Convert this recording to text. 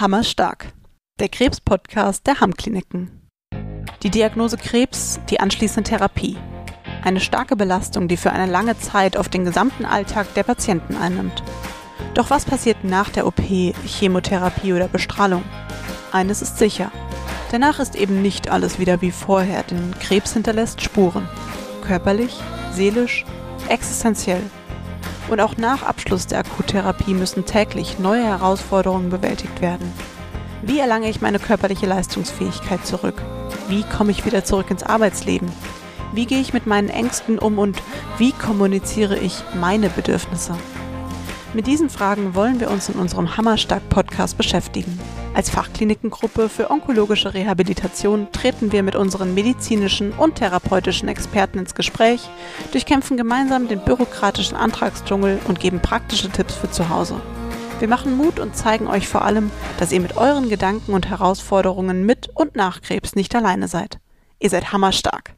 Hammerstark. Der Krebs-Podcast der Hamm-Kliniken. Die Diagnose Krebs, die anschließende Therapie. Eine starke Belastung, die für eine lange Zeit auf den gesamten Alltag der Patienten einnimmt. Doch was passiert nach der OP, Chemotherapie oder Bestrahlung? Eines ist sicher. Danach ist eben nicht alles wieder wie vorher, denn Krebs hinterlässt Spuren. Körperlich, seelisch, existenziell. Und auch nach Abschluss der Akuttherapie müssen täglich neue Herausforderungen bewältigt werden. Wie erlange ich meine körperliche Leistungsfähigkeit zurück? Wie komme ich wieder zurück ins Arbeitsleben? Wie gehe ich mit meinen Ängsten um und wie kommuniziere ich meine Bedürfnisse? Mit diesen Fragen wollen wir uns in unserem Hammerstark-Podcast beschäftigen. Als Fachklinikengruppe für onkologische Rehabilitation treten wir mit unseren medizinischen und therapeutischen Experten ins Gespräch, durchkämpfen gemeinsam den bürokratischen Antragsdschungel und geben praktische Tipps für zu Hause. Wir machen Mut und zeigen euch vor allem, dass ihr mit euren Gedanken und Herausforderungen mit und nach Krebs nicht alleine seid. Ihr seid hammerstark.